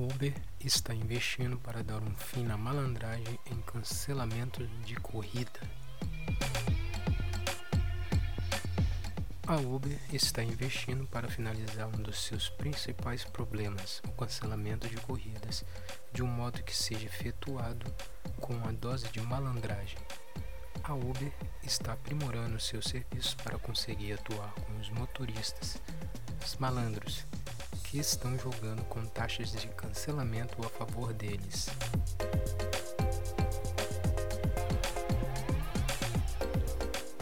Uber está investindo para dar um fim na malandragem em cancelamento de corrida. A Uber está investindo para finalizar um dos seus principais problemas, o cancelamento de corridas, de um modo que seja efetuado com uma dose de malandragem. A Uber está aprimorando seus serviços para conseguir atuar com os motoristas, os malandros, que estão jogando com taxas de cancelamento a favor deles.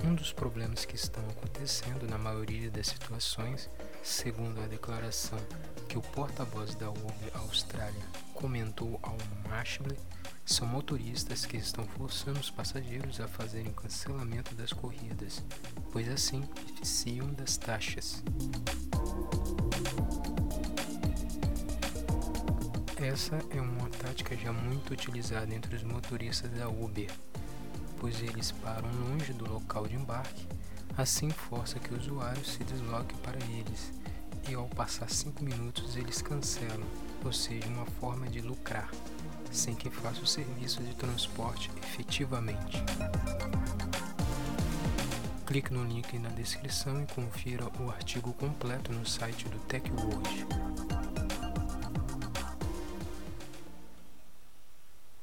Um dos problemas que estão acontecendo na maioria das situações, segundo a declaração que o porta-voz da Uber Austrália comentou ao Mashley, são motoristas que estão forçando os passageiros a fazerem cancelamento das corridas, pois assim beneficiam das taxas. Essa é uma tática já muito utilizada entre os motoristas da Uber, pois eles param longe do local de embarque, assim força que o usuário se desloque para eles, e ao passar 5 minutos eles cancelam, ou seja, uma forma de lucrar, sem que faça o serviço de transporte efetivamente. Clique no link na descrição e confira o artigo completo no site do TechWorld.